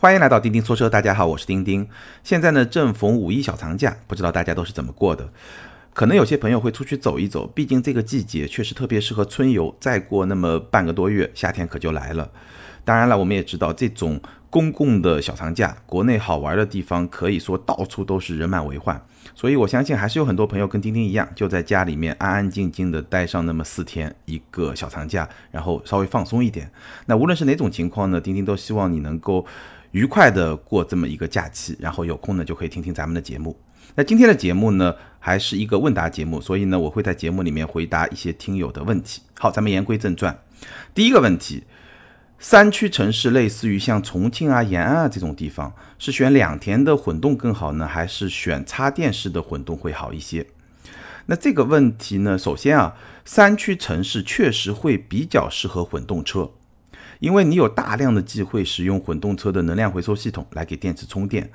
欢迎来到钉钉说车，大家好，我是钉钉。现在呢，正逢五一小长假，不知道大家都是怎么过的？可能有些朋友会出去走一走，毕竟这个季节确实特别适合春游。再过那么半个多月，夏天可就来了。当然了，我们也知道这种公共的小长假，国内好玩的地方可以说到处都是人满为患。所以我相信还是有很多朋友跟钉钉一样，就在家里面安安静静的待上那么四天一个小长假，然后稍微放松一点。那无论是哪种情况呢，钉钉都希望你能够愉快的过这么一个假期，然后有空呢就可以听听咱们的节目。那今天的节目呢，还是一个问答节目，所以呢，我会在节目里面回答一些听友的问题。好，咱们言归正传，第一个问题。山区城市类似于像重庆啊、延安啊这种地方，是选两田的混动更好呢，还是选插电式的混动会好一些？那这个问题呢，首先啊，山区城市确实会比较适合混动车，因为你有大量的机会使用混动车的能量回收系统来给电池充电，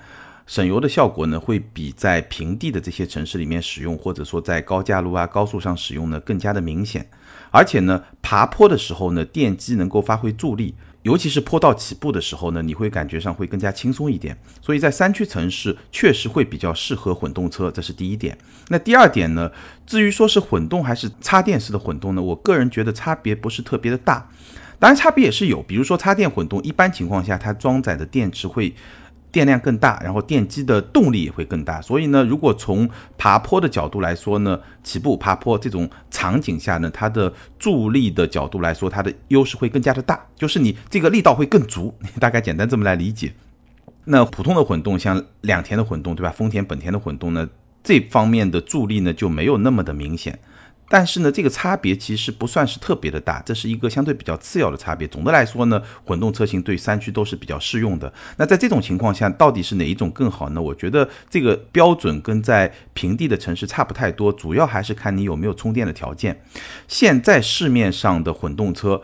省油的效果呢，会比在平地的这些城市里面使用，或者说在高架路啊、高速上使用呢，更加的明显。而且呢，爬坡的时候呢，电机能够发挥助力，尤其是坡道起步的时候呢，你会感觉上会更加轻松一点。所以在山区城市确实会比较适合混动车，这是第一点。那第二点呢，至于说是混动还是插电式的混动呢，我个人觉得差别不是特别的大，当然差别也是有，比如说插电混动，一般情况下它装载的电池会。电量更大，然后电机的动力也会更大，所以呢，如果从爬坡的角度来说呢，起步爬坡这种场景下呢，它的助力的角度来说，它的优势会更加的大，就是你这个力道会更足，大概简单这么来理解。那普通的混动，像两田的混动，对吧？丰田、本田的混动呢，这方面的助力呢就没有那么的明显。但是呢，这个差别其实不算是特别的大，这是一个相对比较次要的差别。总的来说呢，混动车型对三驱都是比较适用的。那在这种情况下，到底是哪一种更好呢？我觉得这个标准跟在平地的城市差不太多，主要还是看你有没有充电的条件。现在市面上的混动车。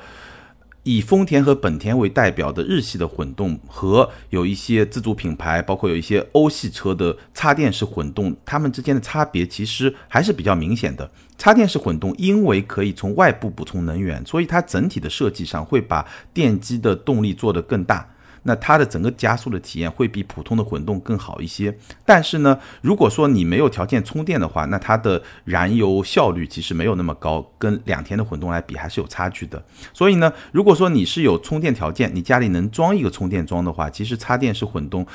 以丰田和本田为代表的日系的混动和有一些自主品牌，包括有一些欧系车的插电式混动，它们之间的差别其实还是比较明显的。插电式混动因为可以从外部补充能源，所以它整体的设计上会把电机的动力做得更大。那它的整个加速的体验会比普通的混动更好一些，但是呢，如果说你没有条件充电的话，那它的燃油效率其实没有那么高，跟两天的混动来比还是有差距的。所以呢，如果说你是有充电条件，你家里能装一个充电桩的话，其实插电式混动。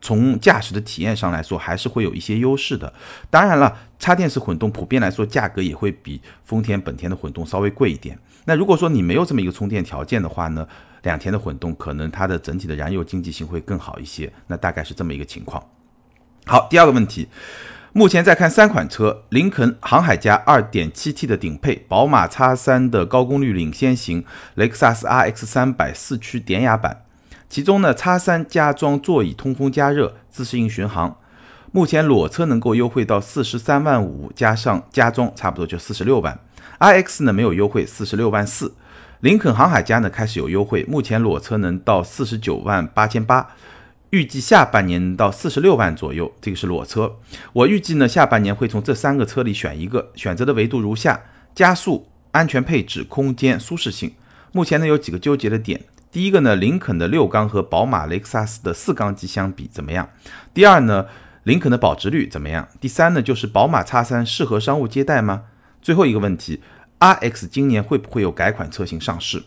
从驾驶的体验上来说，还是会有一些优势的。当然了，插电式混动普遍来说价格也会比丰田、本田的混动稍微贵一点。那如果说你没有这么一个充电条件的话呢，两天的混动可能它的整体的燃油经济性会更好一些。那大概是这么一个情况。好，第二个问题，目前在看三款车：林肯航海家 2.7T 的顶配、宝马 X3 的高功率领先型、雷克萨斯 RX 300四驱典雅版。其中呢，叉三加装座椅通风加热、自适应巡航，目前裸车能够优惠到四十三万五，加上加装差不多就四十六万。iX 呢没有优惠，四十六万四。林肯航海家呢开始有优惠，目前裸车能到四十九万八千八，预计下半年到四十六万左右。这个是裸车，我预计呢下半年会从这三个车里选一个，选择的维度如下：加速、安全配置、空间、舒适性。目前呢有几个纠结的点。第一个呢，林肯的六缸和宝马、雷克萨斯的四缸机相比怎么样？第二呢，林肯的保值率怎么样？第三呢，就是宝马 X3 适合商务接待吗？最后一个问题，RX 今年会不会有改款车型上市？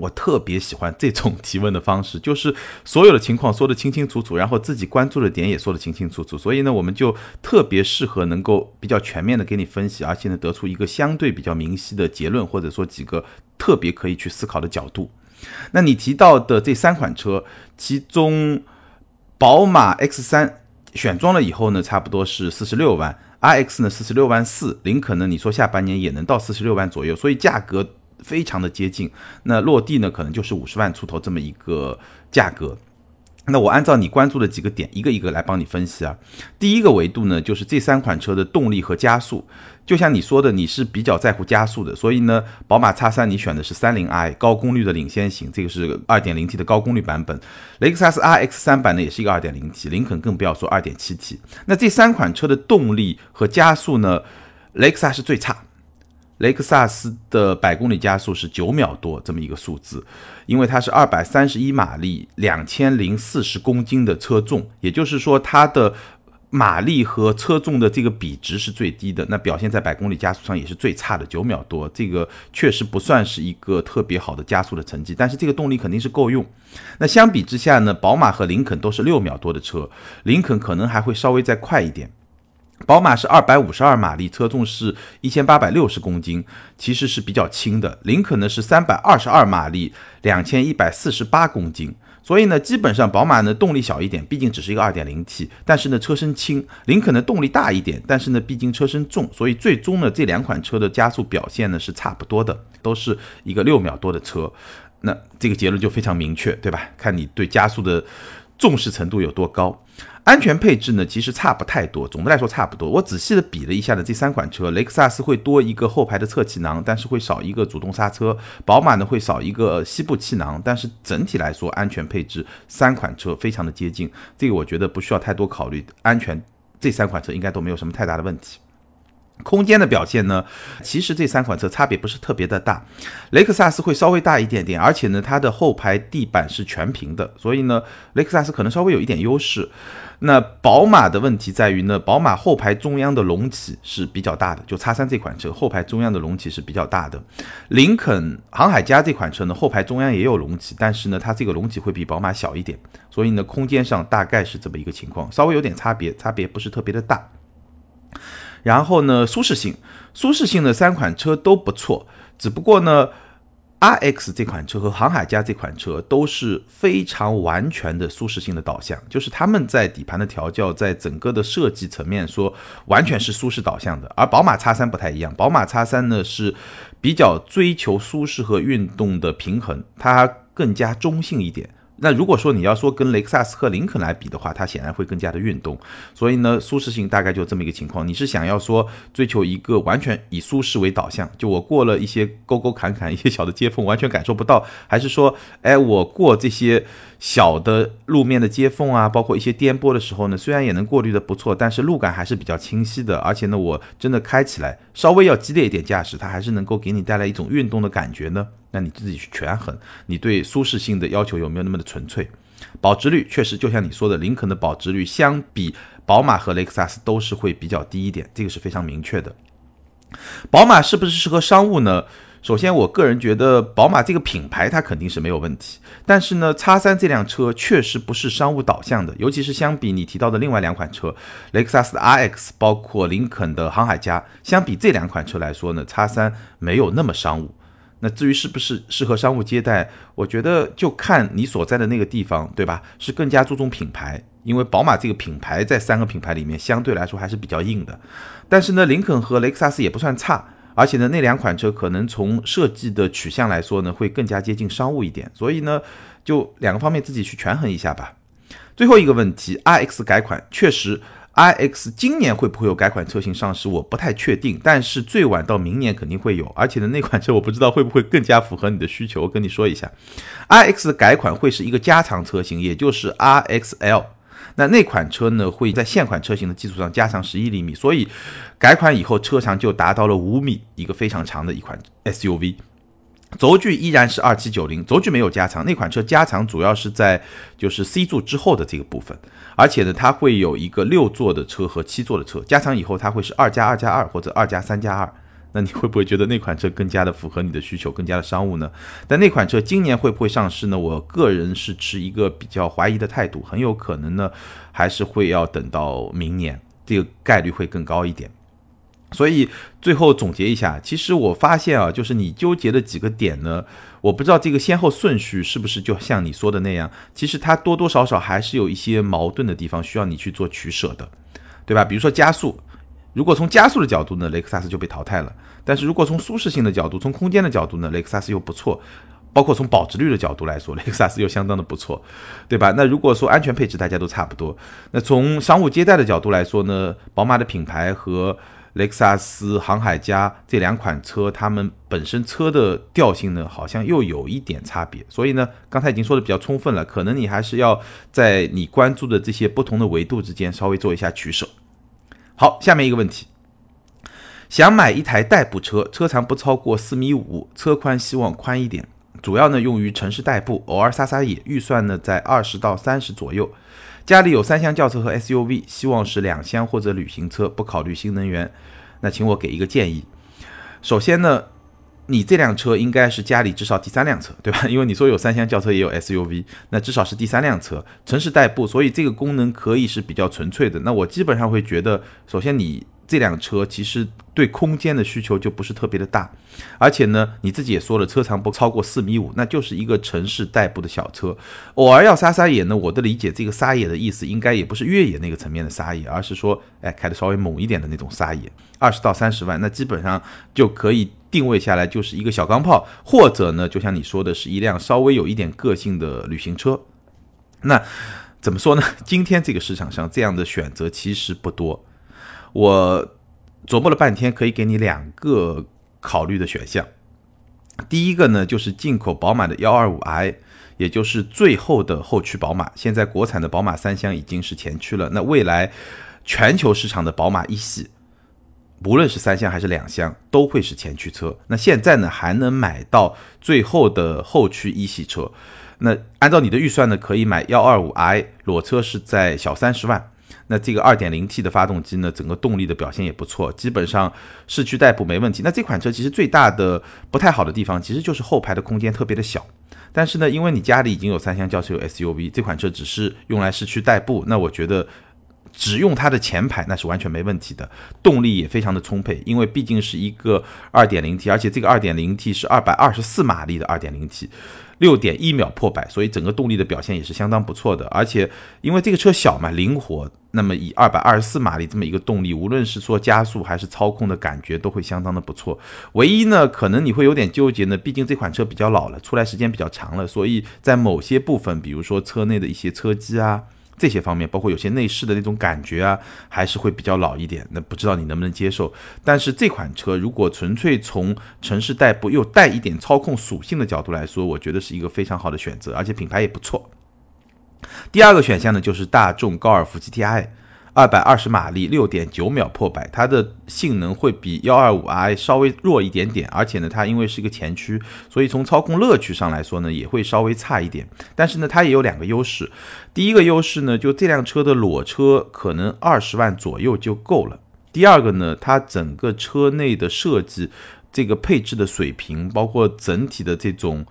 我特别喜欢这种提问的方式，就是所有的情况说得清清楚楚，然后自己关注的点也说得清清楚楚，所以呢，我们就特别适合能够比较全面的给你分析，而且呢，得出一个相对比较明晰的结论，或者说几个特别可以去思考的角度。那你提到的这三款车，其中宝马 X3 选装了以后呢，差不多是四十六万，RX 呢四十六万四，林肯呢你说下半年也能到四十六万左右，所以价格非常的接近。那落地呢可能就是五十万出头这么一个价格。那我按照你关注的几个点，一个一个来帮你分析啊。第一个维度呢，就是这三款车的动力和加速。就像你说的，你是比较在乎加速的，所以呢，宝马 X3 你选的是 30i 高功率的领先型，这个是 2.0T 的高功率版本。雷克萨斯 RX 三版呢也是一个 2.0T，林肯更不要说 2.7T。那这三款车的动力和加速呢，雷克萨斯最差。雷克萨斯的百公里加速是九秒多这么一个数字，因为它是二百三十一马力，两千零四十公斤的车重，也就是说它的马力和车重的这个比值是最低的，那表现在百公里加速上也是最差的，九秒多，这个确实不算是一个特别好的加速的成绩，但是这个动力肯定是够用。那相比之下呢，宝马和林肯都是六秒多的车，林肯可能还会稍微再快一点。宝马是二百五十二马力，车重是一千八百六十公斤，其实是比较轻的。林肯呢是三百二十二马力，两千一百四十八公斤，所以呢，基本上宝马呢动力小一点，毕竟只是一个二点零 T，但是呢车身轻；林肯的动力大一点，但是呢毕竟车身重，所以最终呢这两款车的加速表现呢是差不多的，都是一个六秒多的车。那这个结论就非常明确，对吧？看你对加速的重视程度有多高。安全配置呢，其实差不太多，总的来说差不多。我仔细的比了一下呢，这三款车，雷克萨斯会多一个后排的侧气囊，但是会少一个主动刹车；宝马呢会少一个膝部气囊，但是整体来说安全配置三款车非常的接近，这个我觉得不需要太多考虑，安全这三款车应该都没有什么太大的问题。空间的表现呢，其实这三款车差别不是特别的大，雷克萨斯会稍微大一点点，而且呢它的后排地板是全平的，所以呢雷克萨斯可能稍微有一点优势。那宝马的问题在于呢，宝马后排中央的隆起是比较大的，就叉三这款车后排中央的隆起是比较大的。林肯航海家这款车呢，后排中央也有隆起，但是呢它这个隆起会比宝马小一点，所以呢空间上大概是这么一个情况，稍微有点差别，差别不是特别的大。然后呢，舒适性，舒适性的三款车都不错，只不过呢，RX 这款车和航海家这款车都是非常完全的舒适性的导向，就是他们在底盘的调教，在整个的设计层面说，完全是舒适导向的。而宝马 X3 不太一样，宝马 X3 呢是比较追求舒适和运动的平衡，它更加中性一点。那如果说你要说跟雷克萨斯和林肯来比的话，它显然会更加的运动，所以呢，舒适性大概就这么一个情况。你是想要说追求一个完全以舒适为导向，就我过了一些沟沟坎坎、一些小的接缝完全感受不到，还是说，哎，我过这些小的路面的接缝啊，包括一些颠簸的时候呢，虽然也能过滤的不错，但是路感还是比较清晰的，而且呢，我真的开起来稍微要激烈一点驾驶，它还是能够给你带来一种运动的感觉呢。那你自己去权衡，你对舒适性的要求有没有那么的纯粹？保值率确实就像你说的，林肯的保值率相比宝马和雷克萨斯都是会比较低一点，这个是非常明确的。宝马是不是适合商务呢？首先，我个人觉得宝马这个品牌它肯定是没有问题，但是呢，叉三这辆车确实不是商务导向的，尤其是相比你提到的另外两款车，雷克萨斯的 RX，包括林肯的航海家，相比这两款车来说呢，叉三没有那么商务。那至于是不是适合商务接待，我觉得就看你所在的那个地方，对吧？是更加注重品牌，因为宝马这个品牌在三个品牌里面相对来说还是比较硬的。但是呢，林肯和雷克萨斯也不算差，而且呢，那两款车可能从设计的取向来说呢，会更加接近商务一点。所以呢，就两个方面自己去权衡一下吧。最后一个问题，RX 改款确实。iX 今年会不会有改款车型上市？我不太确定，但是最晚到明年肯定会有。而且呢，那款车我不知道会不会更加符合你的需求。我跟你说一下，iX 改款会是一个加长车型，也就是 RXL。那那款车呢，会在现款车型的基础上加长十一厘米，所以改款以后车长就达到了五米，一个非常长的一款 SUV。轴距依然是二七九零，轴距没有加长。那款车加长主要是在就是 C 柱之后的这个部分，而且呢，它会有一个六座的车和七座的车。加长以后，它会是二加二加二或者二加三加二。那你会不会觉得那款车更加的符合你的需求，更加的商务呢？但那款车今年会不会上市呢？我个人是持一个比较怀疑的态度，很有可能呢，还是会要等到明年，这个概率会更高一点。所以最后总结一下，其实我发现啊，就是你纠结的几个点呢，我不知道这个先后顺序是不是就像你说的那样，其实它多多少少还是有一些矛盾的地方需要你去做取舍的，对吧？比如说加速，如果从加速的角度呢，雷克萨斯就被淘汰了；但是如果从舒适性的角度、从空间的角度呢，雷克萨斯又不错；包括从保值率的角度来说，雷克萨斯又相当的不错，对吧？那如果说安全配置大家都差不多，那从商务接待的角度来说呢，宝马的品牌和雷克萨斯、航海家这两款车，它们本身车的调性呢，好像又有一点差别。所以呢，刚才已经说的比较充分了，可能你还是要在你关注的这些不同的维度之间稍微做一下取舍。好，下面一个问题，想买一台代步车，车长不超过四米五，车宽希望宽一点，主要呢用于城市代步，偶尔撒撒野。预算呢在二十到三十左右。家里有三厢轿车和 SUV，希望是两厢或者旅行车，不考虑新能源。那请我给一个建议。首先呢，你这辆车应该是家里至少第三辆车，对吧？因为你说有三厢轿车也有 SUV，那至少是第三辆车，城市代步，所以这个功能可以是比较纯粹的。那我基本上会觉得，首先你。这辆车其实对空间的需求就不是特别的大，而且呢，你自己也说了，车长不超过四米五，那就是一个城市代步的小车。偶尔要撒撒野呢，我的理解，这个撒野的意思应该也不是越野那个层面的撒野，而是说，哎，开的稍微猛一点的那种撒野。二十到三十万，那基本上就可以定位下来，就是一个小钢炮，或者呢，就像你说的是一辆稍微有一点个性的旅行车。那怎么说呢？今天这个市场上这样的选择其实不多。我琢磨了半天，可以给你两个考虑的选项。第一个呢，就是进口宝马的幺二五 i，也就是最后的后驱宝马。现在国产的宝马三厢已经是前驱了，那未来全球市场的宝马一系，无论是三厢还是两厢，都会是前驱车。那现在呢，还能买到最后的后驱一系车。那按照你的预算呢，可以买幺二五 i，裸车是在小三十万。那这个 2.0T 的发动机呢，整个动力的表现也不错，基本上市区代步没问题。那这款车其实最大的不太好的地方，其实就是后排的空间特别的小。但是呢，因为你家里已经有三厢轿车有 SUV，这款车只是用来市区代步，那我觉得只用它的前排那是完全没问题的，动力也非常的充沛，因为毕竟是一个 2.0T，而且这个 2.0T 是224马力的 2.0T。六点一秒破百，所以整个动力的表现也是相当不错的。而且因为这个车小嘛，灵活，那么以二百二十四马力这么一个动力，无论是说加速还是操控的感觉都会相当的不错。唯一呢，可能你会有点纠结呢，毕竟这款车比较老了，出来时间比较长了，所以在某些部分，比如说车内的一些车机啊。这些方面，包括有些内饰的那种感觉啊，还是会比较老一点。那不知道你能不能接受？但是这款车如果纯粹从城市代步又带一点操控属性的角度来说，我觉得是一个非常好的选择，而且品牌也不错。第二个选项呢，就是大众高尔夫 GTI。二百二十马力，六点九秒破百，它的性能会比幺二五 i 稍微弱一点点，而且呢，它因为是一个前驱，所以从操控乐趣上来说呢，也会稍微差一点。但是呢，它也有两个优势。第一个优势呢，就这辆车的裸车可能二十万左右就够了。第二个呢，它整个车内的设计，这个配置的水平，包括整体的这种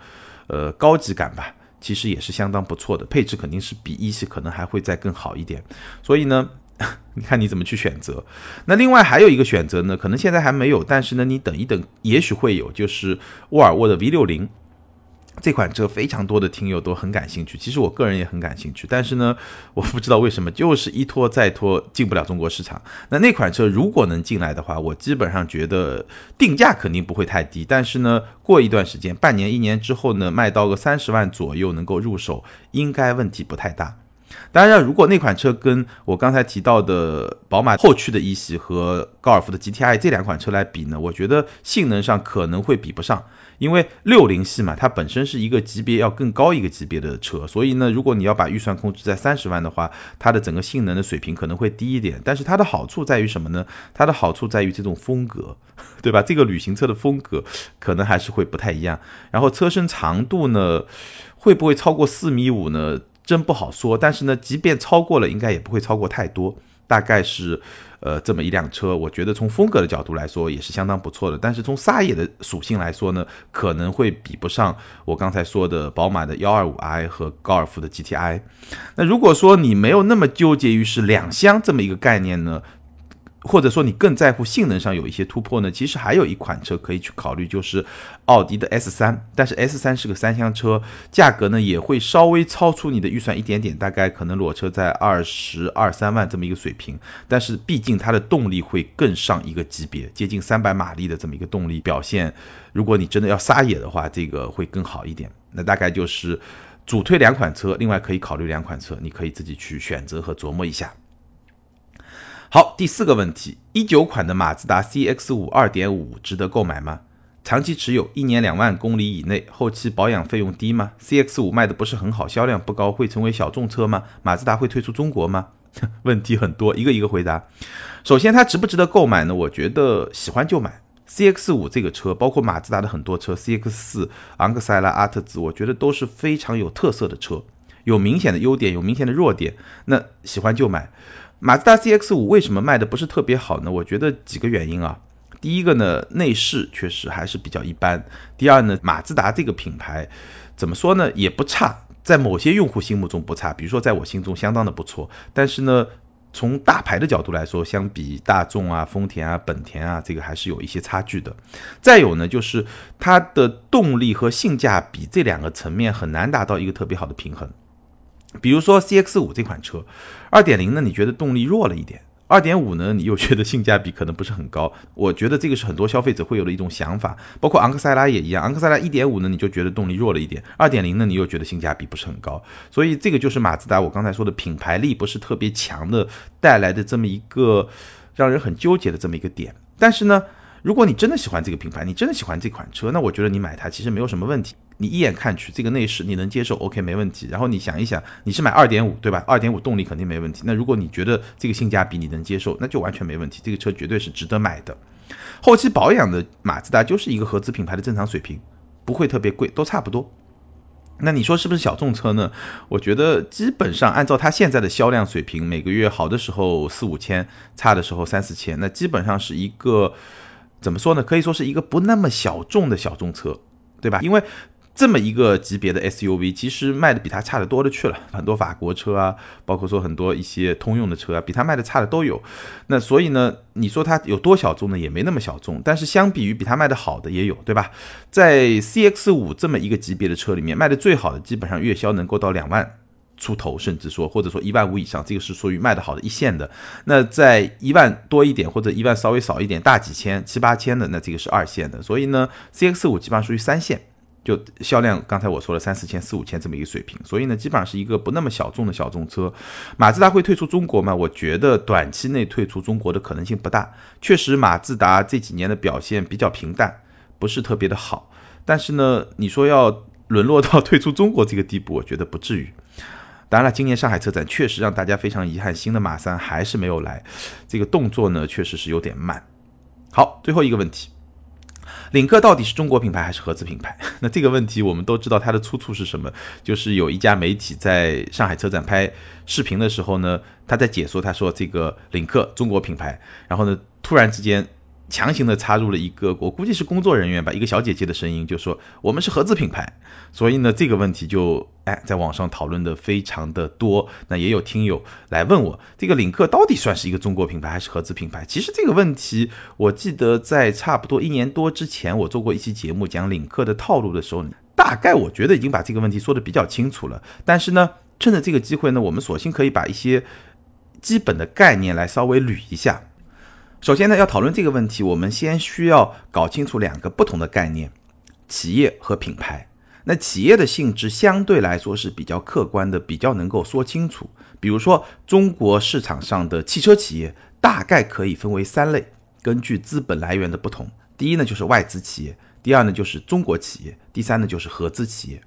呃高级感吧，其实也是相当不错的。配置肯定是比一系可能还会再更好一点。所以呢。你看你怎么去选择？那另外还有一个选择呢，可能现在还没有，但是呢，你等一等，也许会有，就是沃尔沃的 V 六零这款车，非常多的听友都很感兴趣。其实我个人也很感兴趣，但是呢，我不知道为什么，就是一拖再拖，进不了中国市场。那那款车如果能进来的话，我基本上觉得定价肯定不会太低，但是呢，过一段时间，半年一年之后呢，卖到个三十万左右能够入手，应该问题不太大。当然，如果那款车跟我刚才提到的宝马后驱的一系和高尔夫的 GTI 这两款车来比呢，我觉得性能上可能会比不上，因为六零系嘛，它本身是一个级别要更高一个级别的车，所以呢，如果你要把预算控制在三十万的话，它的整个性能的水平可能会低一点。但是它的好处在于什么呢？它的好处在于这种风格，对吧？这个旅行车的风格可能还是会不太一样。然后车身长度呢，会不会超过四米五呢？真不好说，但是呢，即便超过了，应该也不会超过太多，大概是，呃，这么一辆车，我觉得从风格的角度来说也是相当不错的。但是从撒野的属性来说呢，可能会比不上我刚才说的宝马的幺二五 i 和高尔夫的 GTI。那如果说你没有那么纠结于是两厢这么一个概念呢？或者说你更在乎性能上有一些突破呢？其实还有一款车可以去考虑，就是奥迪的 S 三。但是 S 三是个三厢车，价格呢也会稍微超出你的预算一点点，大概可能裸车在二十二三万这么一个水平。但是毕竟它的动力会更上一个级别，接近三百马力的这么一个动力表现。如果你真的要撒野的话，这个会更好一点。那大概就是主推两款车，另外可以考虑两款车，你可以自己去选择和琢磨一下。好，第四个问题，一九款的马自达 CX 五二点五值得购买吗？长期持有，一年两万公里以内，后期保养费用低吗？CX 五卖的不是很好，销量不高，会成为小众车吗？马自达会退出中国吗？问题很多，一个一个回答。首先，它值不值得购买呢？我觉得喜欢就买。CX 五这个车，包括马自达的很多车，CX 四、昂克赛拉、阿特兹，我觉得都是非常有特色的车，有明显的优点，有明显的弱点。那喜欢就买。马自达 CX 五为什么卖的不是特别好呢？我觉得几个原因啊。第一个呢，内饰确实还是比较一般。第二呢，马自达这个品牌怎么说呢，也不差，在某些用户心目中不差，比如说在我心中相当的不错。但是呢，从大牌的角度来说，相比大众啊、丰田啊、本田啊，这个还是有一些差距的。再有呢，就是它的动力和性价比这两个层面很难达到一个特别好的平衡。比如说 CX 五这款车，二点零呢，你觉得动力弱了一点？二点五呢，你又觉得性价比可能不是很高？我觉得这个是很多消费者会有的一种想法，包括昂克赛拉也一样。昂克赛拉一点五呢，你就觉得动力弱了一点；二点零呢，你又觉得性价比不是很高。所以这个就是马自达我刚才说的品牌力不是特别强的带来的这么一个让人很纠结的这么一个点。但是呢，如果你真的喜欢这个品牌，你真的喜欢这款车，那我觉得你买它其实没有什么问题。你一眼看去，这个内饰你能接受，OK，没问题。然后你想一想，你是买二点五对吧？二点五动力肯定没问题。那如果你觉得这个性价比你能接受，那就完全没问题。这个车绝对是值得买的。后期保养的马自达就是一个合资品牌的正常水平，不会特别贵，都差不多。那你说是不是小众车呢？我觉得基本上按照它现在的销量水平，每个月好的时候四五千，差的时候三四千，那基本上是一个怎么说呢？可以说是一个不那么小众的小众车，对吧？因为这么一个级别的 SUV，其实卖的比它差的多了去了，很多法国车啊，包括说很多一些通用的车啊，比它卖的差的都有。那所以呢，你说它有多小众呢？也没那么小众。但是相比于比它卖的好的也有，对吧？在 CX 五这么一个级别的车里面，卖的最好的基本上月销能够到两万出头，甚至说或者说一万五以上，这个是属于卖的好的一线的。那在一万多一点或者一万稍微少一点，大几千七八千的，那这个是二线的。所以呢，CX 五基本上属于三线。就销量，刚才我说了三四千、四五千这么一个水平，所以呢，基本上是一个不那么小众的小众车。马自达会退出中国吗？我觉得短期内退出中国的可能性不大。确实，马自达这几年的表现比较平淡，不是特别的好。但是呢，你说要沦落到 退出中国这个地步，我觉得不至于。当然了，今年上海车展确实让大家非常遗憾，新的马三还是没有来，这个动作呢确实是有点慢。好，最后一个问题。领克到底是中国品牌还是合资品牌？那这个问题我们都知道它的出处是什么，就是有一家媒体在上海车展拍视频的时候呢，他在解说，他说这个领克中国品牌，然后呢突然之间。强行的插入了一个，我估计是工作人员吧，一个小姐姐的声音，就说我们是合资品牌，所以呢，这个问题就哎，在网上讨论的非常的多。那也有听友来问我，这个领克到底算是一个中国品牌还是合资品牌？其实这个问题，我记得在差不多一年多之前，我做过一期节目讲领克的套路的时候，大概我觉得已经把这个问题说的比较清楚了。但是呢，趁着这个机会呢，我们索性可以把一些基本的概念来稍微捋一下。首先呢，要讨论这个问题，我们先需要搞清楚两个不同的概念：企业和品牌。那企业的性质相对来说是比较客观的，比较能够说清楚。比如说，中国市场上的汽车企业大概可以分为三类，根据资本来源的不同。第一呢，就是外资企业；第二呢，就是中国企业；第三呢，就是合资企业。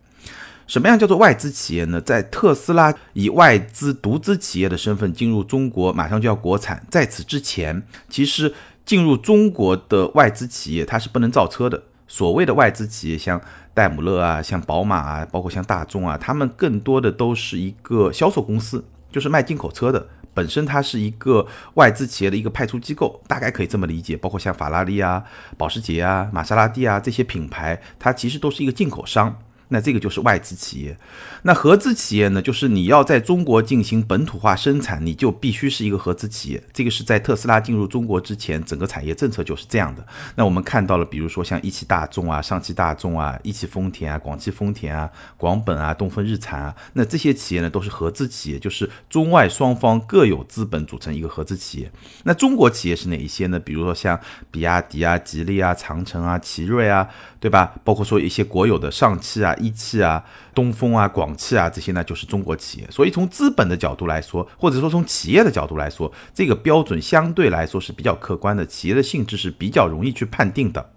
什么样叫做外资企业呢？在特斯拉以外资独资企业的身份进入中国，马上就要国产。在此之前，其实进入中国的外资企业它是不能造车的。所谓的外资企业，像戴姆勒啊，像宝马啊，包括像大众啊，他们更多的都是一个销售公司，就是卖进口车的。本身它是一个外资企业的一个派出机构，大概可以这么理解。包括像法拉利啊、保时捷啊、玛莎拉蒂啊这些品牌，它其实都是一个进口商。那这个就是外资企业，那合资企业呢？就是你要在中国进行本土化生产，你就必须是一个合资企业。这个是在特斯拉进入中国之前，整个产业政策就是这样的。那我们看到了，比如说像一汽大众啊、上汽大众啊、一汽丰田啊、广汽丰田啊、广本啊、东风日产啊，那这些企业呢都是合资企业，就是中外双方各有资本组成一个合资企业。那中国企业是哪一些呢？比如说像比亚迪啊、吉利啊、长城啊、奇瑞啊，对吧？包括说一些国有的上汽啊。一汽啊、东风啊、广汽啊，这些呢就是中国企业。所以从资本的角度来说，或者说从企业的角度来说，这个标准相对来说是比较客观的，企业的性质是比较容易去判定的。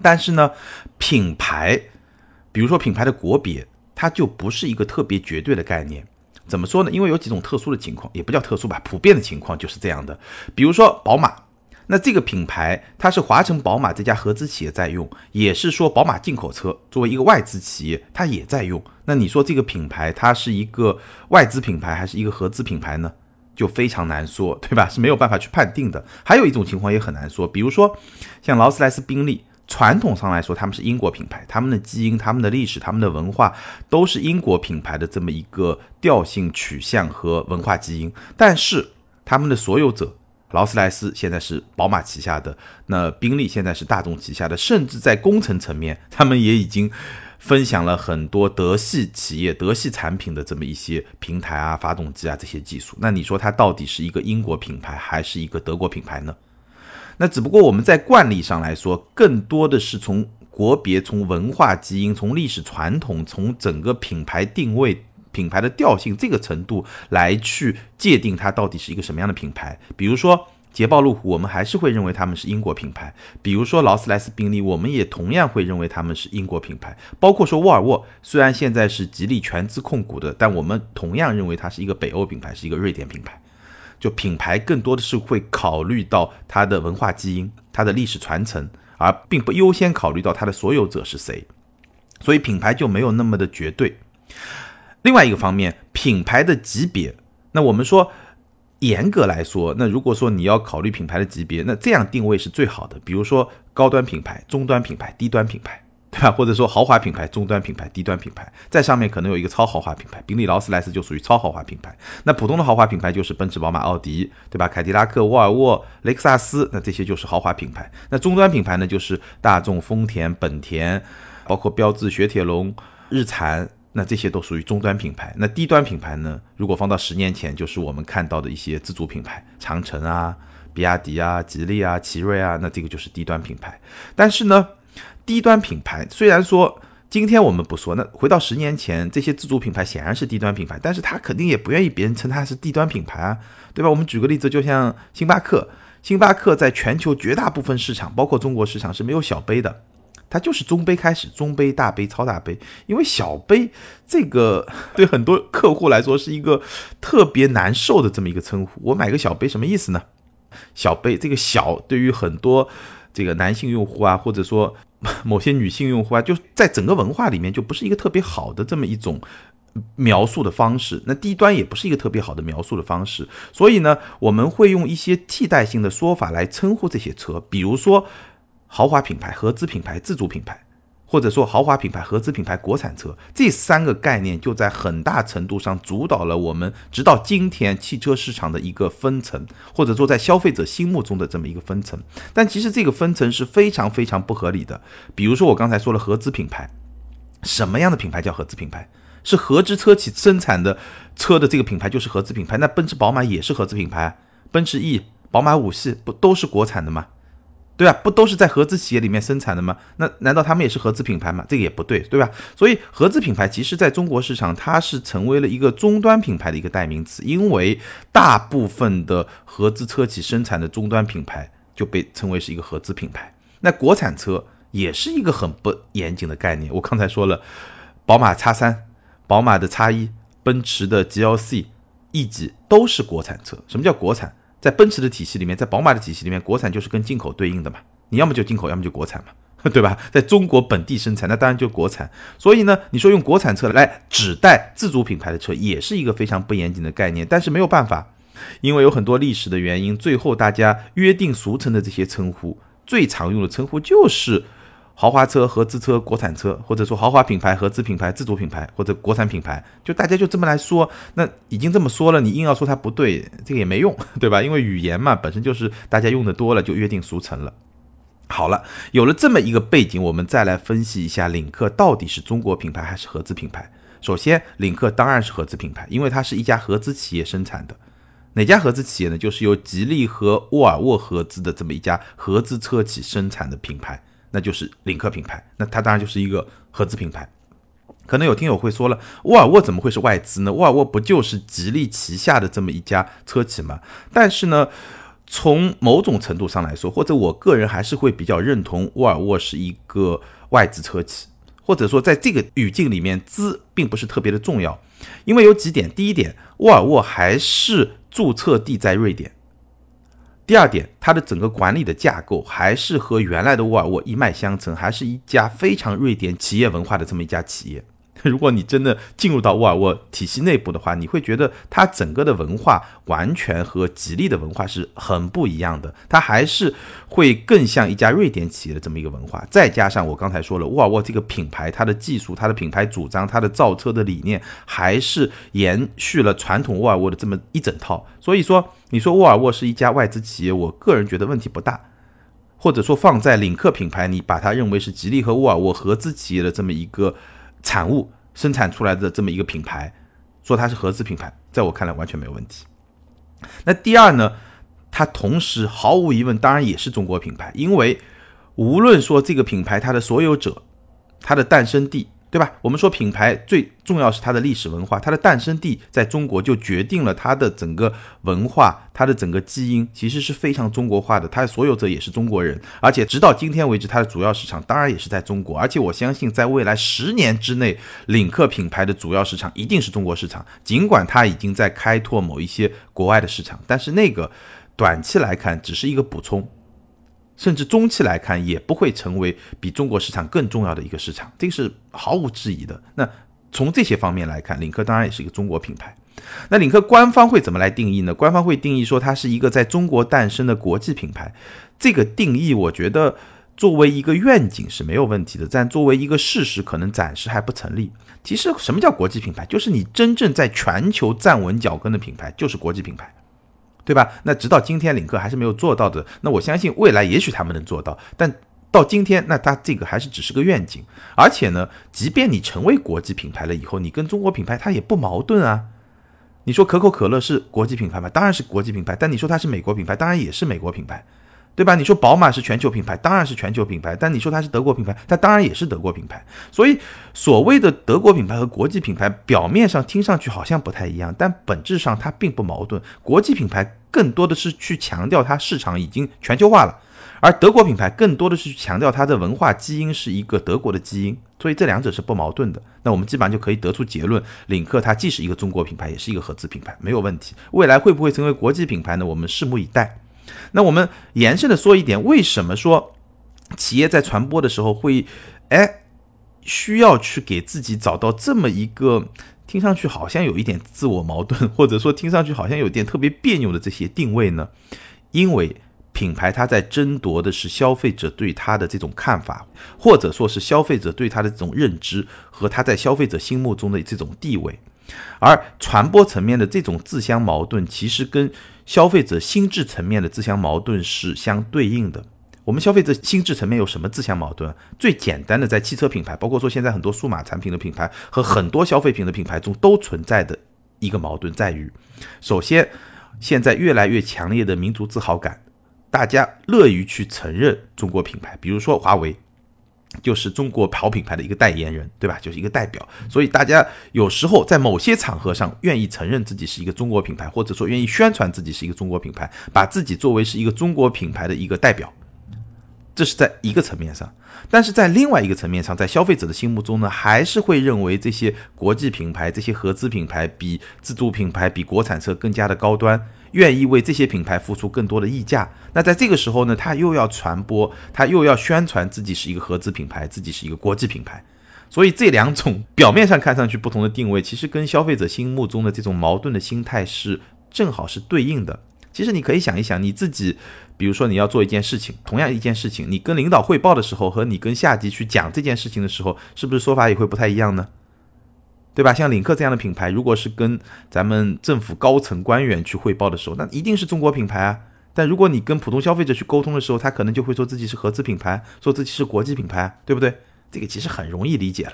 但是呢，品牌，比如说品牌的国别，它就不是一个特别绝对的概念。怎么说呢？因为有几种特殊的情况，也不叫特殊吧，普遍的情况就是这样的。比如说宝马，那这个品牌它是华晨宝马这家合资企业在用，也是说宝马进口车作为一个外资企业，它也在用。那你说这个品牌它是一个外资品牌还是一个合资品牌呢？就非常难说，对吧？是没有办法去判定的。还有一种情况也很难说，比如说像劳斯莱斯、宾利。传统上来说，他们是英国品牌，他们的基因、他们的历史、他们的文化都是英国品牌的这么一个调性取向和文化基因。但是他们的所有者，劳斯莱斯现在是宝马旗下的，那宾利现在是大众旗下的，甚至在工程层面，他们也已经分享了很多德系企业、德系产品的这么一些平台啊、发动机啊这些技术。那你说它到底是一个英国品牌还是一个德国品牌呢？那只不过我们在惯例上来说，更多的是从国别、从文化基因、从历史传统、从整个品牌定位、品牌的调性这个程度来去界定它到底是一个什么样的品牌。比如说捷豹路虎，我们还是会认为他们是英国品牌；比如说劳斯莱斯、宾利，我们也同样会认为他们是英国品牌。包括说沃尔沃，虽然现在是吉利全资控股的，但我们同样认为它是一个北欧品牌，是一个瑞典品牌。就品牌更多的是会考虑到它的文化基因、它的历史传承，而并不优先考虑到它的所有者是谁，所以品牌就没有那么的绝对。另外一个方面，品牌的级别，那我们说严格来说，那如果说你要考虑品牌的级别，那这样定位是最好的。比如说高端品牌、中端品牌、低端品牌。对吧？或者说豪华品牌、中端品牌、低端品牌，在上面可能有一个超豪华品牌，宾利、劳斯莱斯就属于超豪华品牌。那普通的豪华品牌就是奔驰、宝马、奥迪，对吧？凯迪拉克、沃尔沃、雷克萨斯，那这些就是豪华品牌。那中端品牌呢，就是大众、丰田、本田，包括标致、雪铁龙、日产，那这些都属于中端品牌。那低端品牌呢，如果放到十年前，就是我们看到的一些自主品牌，长城啊、比亚迪啊、吉利啊、奇瑞啊，那这个就是低端品牌。但是呢，低端品牌虽然说今天我们不说，那回到十年前，这些自主品牌显然是低端品牌，但是他肯定也不愿意别人称它是低端品牌啊，对吧？我们举个例子，就像星巴克，星巴克在全球绝大部分市场，包括中国市场是没有小杯的，它就是中杯开始，中杯、大杯、超大杯，因为小杯这个 对很多客户来说是一个特别难受的这么一个称呼。我买个小杯什么意思呢？小杯这个小对于很多这个男性用户啊，或者说。某些女性用户啊，就在整个文化里面就不是一个特别好的这么一种描述的方式。那低端也不是一个特别好的描述的方式。所以呢，我们会用一些替代性的说法来称呼这些车，比如说豪华品牌、合资品牌、自主品牌。或者说豪华品牌、合资品牌、国产车这三个概念，就在很大程度上主导了我们直到今天汽车市场的一个分层，或者说在消费者心目中的这么一个分层。但其实这个分层是非常非常不合理的。比如说我刚才说了合资品牌，什么样的品牌叫合资品牌？是合资车企生产的车的这个品牌就是合资品牌。那奔驰、宝马也是合资品牌，奔驰 E、宝马五系不都是国产的吗？对吧？不都是在合资企业里面生产的吗？那难道他们也是合资品牌吗？这个也不对，对吧？所以合资品牌其实在中国市场，它是成为了一个终端品牌的一个代名词，因为大部分的合资车企生产的终端品牌就被称为是一个合资品牌。那国产车也是一个很不严谨的概念。我刚才说了，宝马 X 三、宝马的 X 一、奔驰的 GLC、E 级都是国产车。什么叫国产？在奔驰的体系里面，在宝马的体系里面，国产就是跟进口对应的嘛，你要么就进口，要么就国产嘛，对吧？在中国本地生产，那当然就国产。所以呢，你说用国产车来指代自主品牌的车，也是一个非常不严谨的概念。但是没有办法，因为有很多历史的原因，最后大家约定俗成的这些称呼，最常用的称呼就是。豪华车、合资车、国产车，或者说豪华品牌、合资品牌、自主品牌或者国产品牌，就大家就这么来说。那已经这么说了，你硬要说它不对，这个也没用，对吧？因为语言嘛，本身就是大家用的多了就约定俗成了。好了，有了这么一个背景，我们再来分析一下领克到底是中国品牌还是合资品牌。首先，领克当然是合资品牌，因为它是一家合资企业生产的。哪家合资企业呢？就是由吉利和沃尔沃合资的这么一家合资车企生产的品牌。那就是领克品牌，那它当然就是一个合资品牌。可能有听友会说了，沃尔沃怎么会是外资呢？沃尔沃不就是吉利旗下的这么一家车企吗？但是呢，从某种程度上来说，或者我个人还是会比较认同沃尔沃是一个外资车企。或者说在这个语境里面，资并不是特别的重要，因为有几点：第一点，沃尔沃还是注册地在瑞典；第二点，它的整个管理的架构还是和原来的沃尔沃一脉相承，还是一家非常瑞典企业文化的这么一家企业。如果你真的进入到沃尔沃体系内部的话，你会觉得它整个的文化完全和吉利的文化是很不一样的，它还是会更像一家瑞典企业的这么一个文化。再加上我刚才说了，沃尔沃这个品牌，它的技术、它的品牌主张、它的造车的理念，还是延续了传统沃尔沃的这么一整套。所以说，你说沃尔沃是一家外资企业，我个人觉得问题不大。或者说放在领克品牌，你把它认为是吉利和沃尔沃合资企业的这么一个。产物生产出来的这么一个品牌，说它是合资品牌，在我看来完全没有问题。那第二呢，它同时毫无疑问，当然也是中国品牌，因为无论说这个品牌它的所有者，它的诞生地。对吧？我们说品牌最重要是它的历史文化，它的诞生地在中国就决定了它的整个文化，它的整个基因其实是非常中国化的。它的所有者也是中国人，而且直到今天为止，它的主要市场当然也是在中国。而且我相信，在未来十年之内，领克品牌的主要市场一定是中国市场。尽管它已经在开拓某一些国外的市场，但是那个短期来看只是一个补充。甚至中期来看，也不会成为比中国市场更重要的一个市场，这个是毫无质疑的。那从这些方面来看，领克当然也是一个中国品牌。那领克官方会怎么来定义呢？官方会定义说它是一个在中国诞生的国际品牌。这个定义，我觉得作为一个愿景是没有问题的，但作为一个事实，可能暂时还不成立。其实，什么叫国际品牌？就是你真正在全球站稳脚跟的品牌，就是国际品牌。对吧？那直到今天，领克还是没有做到的。那我相信未来也许他们能做到，但到今天，那它这个还是只是个愿景。而且呢，即便你成为国际品牌了以后，你跟中国品牌它也不矛盾啊。你说可口可乐是国际品牌吗？当然是国际品牌。但你说它是美国品牌，当然也是美国品牌。对吧？你说宝马是全球品牌，当然是全球品牌。但你说它是德国品牌，它当然也是德国品牌。所以，所谓的德国品牌和国际品牌，表面上听上去好像不太一样，但本质上它并不矛盾。国际品牌更多的是去强调它市场已经全球化了，而德国品牌更多的是强调它的文化基因是一个德国的基因。所以这两者是不矛盾的。那我们基本上就可以得出结论：领克它既是一个中国品牌，也是一个合资品牌，没有问题。未来会不会成为国际品牌呢？我们拭目以待。那我们延伸的说一点，为什么说企业在传播的时候会，哎，需要去给自己找到这么一个听上去好像有一点自我矛盾，或者说听上去好像有点特别别扭的这些定位呢？因为品牌它在争夺的是消费者对它的这种看法，或者说是消费者对它的这种认知和它在消费者心目中的这种地位。而传播层面的这种自相矛盾，其实跟消费者心智层面的自相矛盾是相对应的。我们消费者心智层面有什么自相矛盾？最简单的，在汽车品牌，包括说现在很多数码产品的品牌和很多消费品的品牌中都存在的一个矛盾在于：首先，现在越来越强烈的民族自豪感，大家乐于去承认中国品牌，比如说华为。就是中国好品牌的一个代言人，对吧？就是一个代表，所以大家有时候在某些场合上愿意承认自己是一个中国品牌，或者说愿意宣传自己是一个中国品牌，把自己作为是一个中国品牌的一个代表，这是在一个层面上。但是在另外一个层面上，在消费者的心目中呢，还是会认为这些国际品牌、这些合资品牌比自主品牌、比国产车更加的高端。愿意为这些品牌付出更多的溢价，那在这个时候呢，他又要传播，他又要宣传自己是一个合资品牌，自己是一个国际品牌，所以这两种表面上看上去不同的定位，其实跟消费者心目中的这种矛盾的心态是正好是对应的。其实你可以想一想，你自己，比如说你要做一件事情，同样一件事情，你跟领导汇报的时候和你跟下级去讲这件事情的时候，是不是说法也会不太一样呢？对吧？像领克这样的品牌，如果是跟咱们政府高层官员去汇报的时候，那一定是中国品牌啊。但如果你跟普通消费者去沟通的时候，他可能就会说自己是合资品牌，说自己是国际品牌，对不对？这个其实很容易理解了。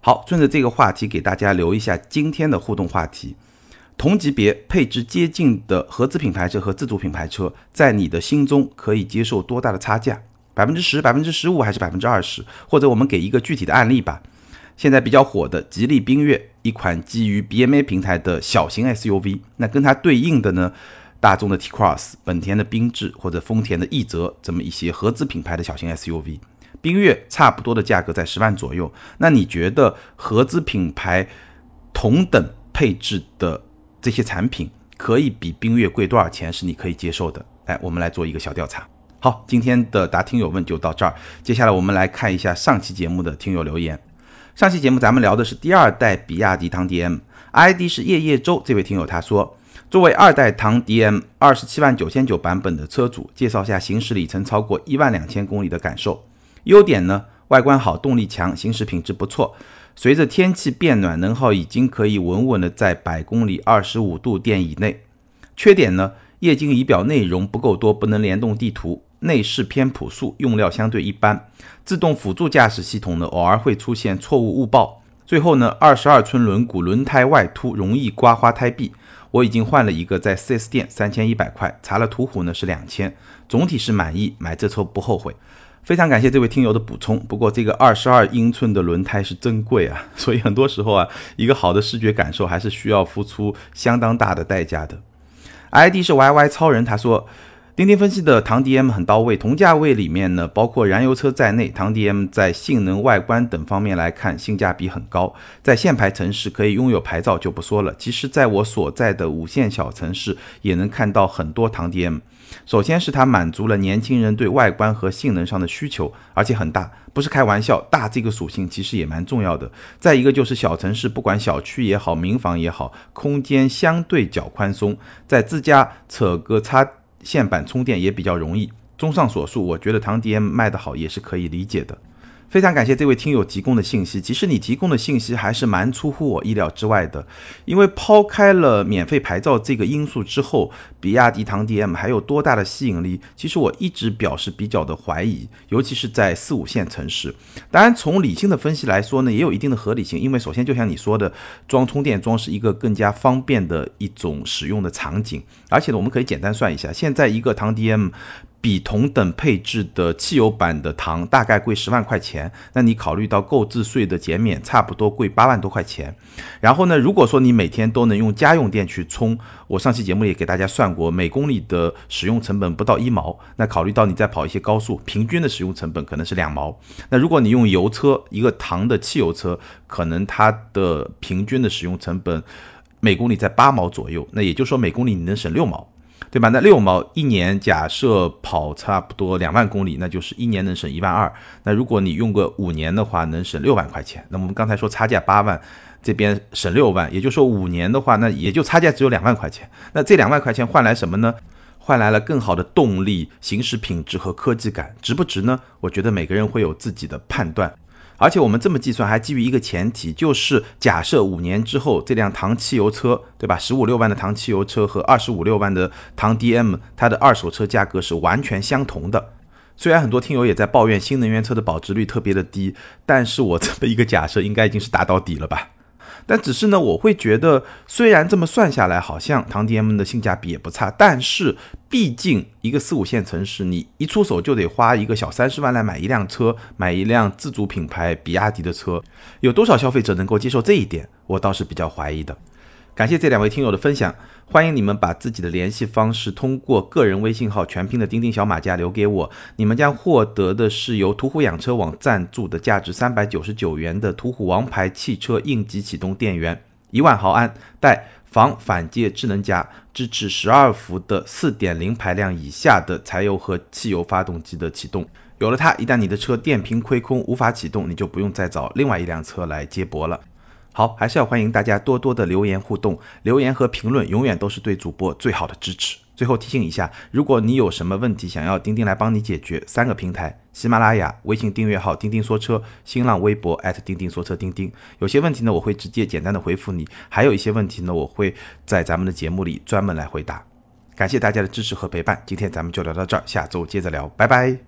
好，顺着这个话题给大家留一下今天的互动话题：同级别配置接近的合资品牌车和自主品牌车，在你的心中可以接受多大的差价？百分之十、百分之十五还是百分之二十？或者我们给一个具体的案例吧。现在比较火的吉利缤越，一款基于 BMA 平台的小型 SUV。那跟它对应的呢，大众的 T-Cross、本田的缤智或者丰田的奕泽，这么一些合资品牌的小型 SUV。缤越差不多的价格在十万左右。那你觉得合资品牌同等配置的这些产品，可以比缤越贵多少钱是你可以接受的？哎，我们来做一个小调查。好，今天的答听友问就到这儿。接下来我们来看一下上期节目的听友留言。上期节目咱们聊的是第二代比亚迪唐 DM，ID 是叶叶舟这位听友他说，作为二代唐 DM 二十七万九千九版本的车主，介绍下行驶里程超过一万两千公里的感受。优点呢，外观好，动力强，行驶品质不错。随着天气变暖，能耗已经可以稳稳的在百公里二十五度电以内。缺点呢，液晶仪表内容不够多，不能联动地图。内饰偏朴素，用料相对一般。自动辅助驾驶系统呢，偶尔会出现错误误报。最后呢，二十二寸轮毂，轮胎外凸，容易刮花胎壁。我已经换了一个，在 4S 店三千一百块，查了途虎呢是两千，总体是满意，买这车不后悔。非常感谢这位听友的补充。不过这个二十二英寸的轮胎是真贵啊，所以很多时候啊，一个好的视觉感受还是需要付出相当大的代价的。ID 是 YY 超人，他说。钉钉分析的唐 DM 很到位，同价位里面呢，包括燃油车在内，唐 DM 在性能、外观等方面来看，性价比很高。在限牌城市可以拥有牌照就不说了，其实在我所在的五线小城市也能看到很多唐 DM。首先是它满足了年轻人对外观和性能上的需求，而且很大，不是开玩笑，大这个属性其实也蛮重要的。再一个就是小城市，不管小区也好，民房也好，空间相对较宽松，在自家扯个插。线板充电也比较容易。综上所述，我觉得唐 DM 卖得好也是可以理解的。非常感谢这位听友提供的信息，其实你提供的信息还是蛮出乎我意料之外的。因为抛开了免费牌照这个因素之后，比亚迪唐 DM 还有多大的吸引力？其实我一直表示比较的怀疑，尤其是在四五线城市。当然，从理性的分析来说呢，也有一定的合理性。因为首先就像你说的，装充电桩是一个更加方便的一种使用的场景。而且呢，我们可以简单算一下，现在一个唐 DM。比同等配置的汽油版的唐大概贵十万块钱，那你考虑到购置税的减免，差不多贵八万多块钱。然后呢，如果说你每天都能用家用电去充，我上期节目也给大家算过，每公里的使用成本不到一毛。那考虑到你在跑一些高速，平均的使用成本可能是两毛。那如果你用油车，一个唐的汽油车，可能它的平均的使用成本每公里在八毛左右。那也就是说，每公里你能省六毛。对吧？那六毛一年，假设跑差不多两万公里，那就是一年能省一万二。那如果你用个五年的话，能省六万块钱。那我们刚才说差价八万，这边省六万，也就是说五年的话，那也就差价只有两万块钱。那这两万块钱换来什么呢？换来了更好的动力、行驶品质和科技感，值不值呢？我觉得每个人会有自己的判断。而且我们这么计算还基于一个前提，就是假设五年之后这辆唐汽油车，对吧？十五六万的唐汽油车和二十五六万的唐 DM，它的二手车价格是完全相同的。虽然很多听友也在抱怨新能源车的保值率特别的低，但是我这么一个假设应该已经是打到底了吧。但只是呢，我会觉得，虽然这么算下来，好像唐 DM 的性价比也不差，但是毕竟一个四五线城市，你一出手就得花一个小三十万来买一辆车，买一辆自主品牌比亚迪的车，有多少消费者能够接受这一点？我倒是比较怀疑的。感谢这两位听友的分享，欢迎你们把自己的联系方式通过个人微信号全拼的钉钉小马甲留给我，你们将获得的是由途虎养车网赞助的价值三百九十九元的途虎王牌汽车应急启动电源，一万毫安带防反介智能夹，支持十二伏的四点零排量以下的柴油和汽油发动机的启动。有了它，一旦你的车电瓶亏空无法启动，你就不用再找另外一辆车来接驳了。好，还是要欢迎大家多多的留言互动，留言和评论永远都是对主播最好的支持。最后提醒一下，如果你有什么问题想要钉钉来帮你解决，三个平台：喜马拉雅、微信订阅号“钉钉说车”、新浪微博钉钉说车钉钉。有些问题呢，我会直接简单的回复你；还有一些问题呢，我会在咱们的节目里专门来回答。感谢大家的支持和陪伴，今天咱们就聊到这儿，下周接着聊，拜拜。